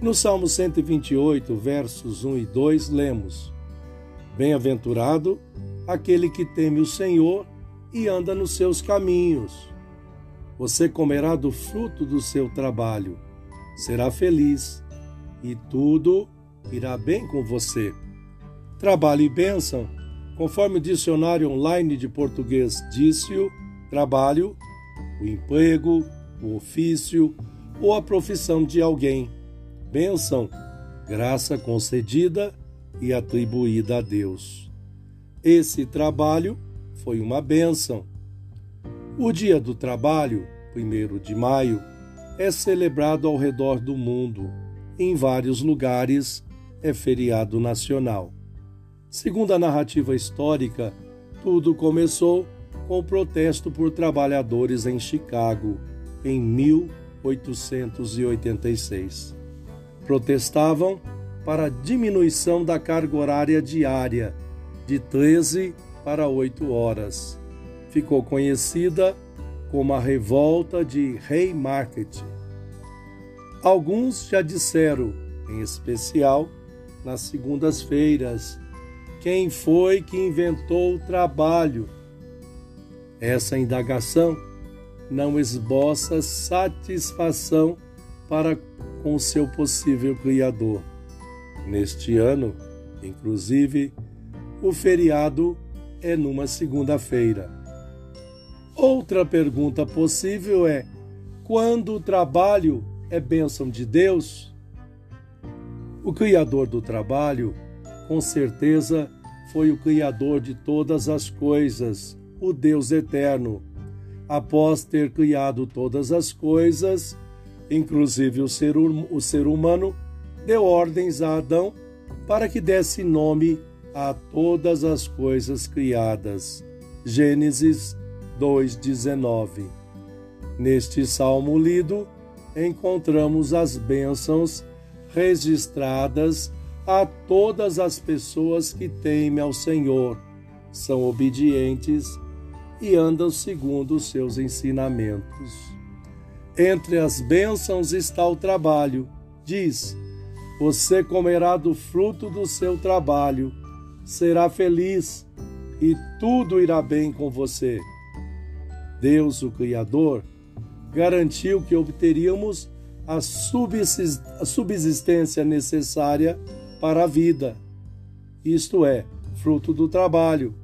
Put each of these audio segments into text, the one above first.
No Salmo 128, versos 1 e 2, lemos: Bem-aventurado aquele que teme o Senhor e anda nos seus caminhos. Você comerá do fruto do seu trabalho, será feliz e tudo irá bem com você. Trabalho e bênção, conforme o dicionário online de português disse-o, trabalho, o emprego, o ofício ou a profissão de alguém. Bênção, graça concedida e atribuída a Deus. Esse trabalho foi uma bênção. O Dia do Trabalho, 1 de maio, é celebrado ao redor do mundo. Em vários lugares é feriado nacional. Segundo a narrativa histórica, tudo começou com o protesto por trabalhadores em Chicago, em 1886. Protestavam para a diminuição da carga horária diária, de 13 para 8 horas. Ficou conhecida como a Revolta de Haymarket. Alguns já disseram, em especial nas segundas-feiras, quem foi que inventou o trabalho? Essa indagação não esboça satisfação para com seu possível Criador. Neste ano, inclusive, o feriado é numa segunda-feira. Outra pergunta possível é: quando o trabalho é bênção de Deus? O Criador do trabalho com certeza foi o Criador de todas as coisas, o Deus eterno. Após ter criado todas as coisas, inclusive o ser, hum, o ser humano, deu ordens a Adão para que desse nome a todas as coisas criadas. Gênesis 2,19. Neste salmo lido, encontramos as bênçãos registradas a todas as pessoas que temem ao Senhor, são obedientes e andam segundo os seus ensinamentos. Entre as bênçãos está o trabalho. Diz: Você comerá do fruto do seu trabalho, será feliz e tudo irá bem com você. Deus, o Criador, garantiu que obteríamos a subsistência necessária para a vida, isto é, fruto do trabalho.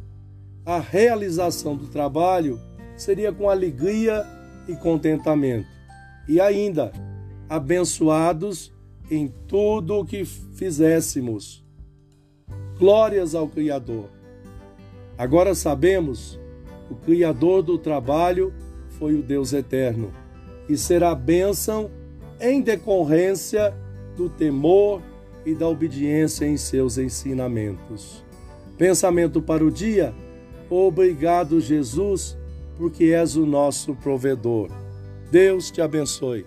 A realização do trabalho seria com alegria e contentamento. E ainda, abençoados em tudo o que fizéssemos. Glórias ao Criador. Agora sabemos, o Criador do trabalho foi o Deus eterno e será bênção em decorrência do temor e da obediência em seus ensinamentos. Pensamento para o dia: Obrigado, Jesus, porque és o nosso provedor. Deus te abençoe.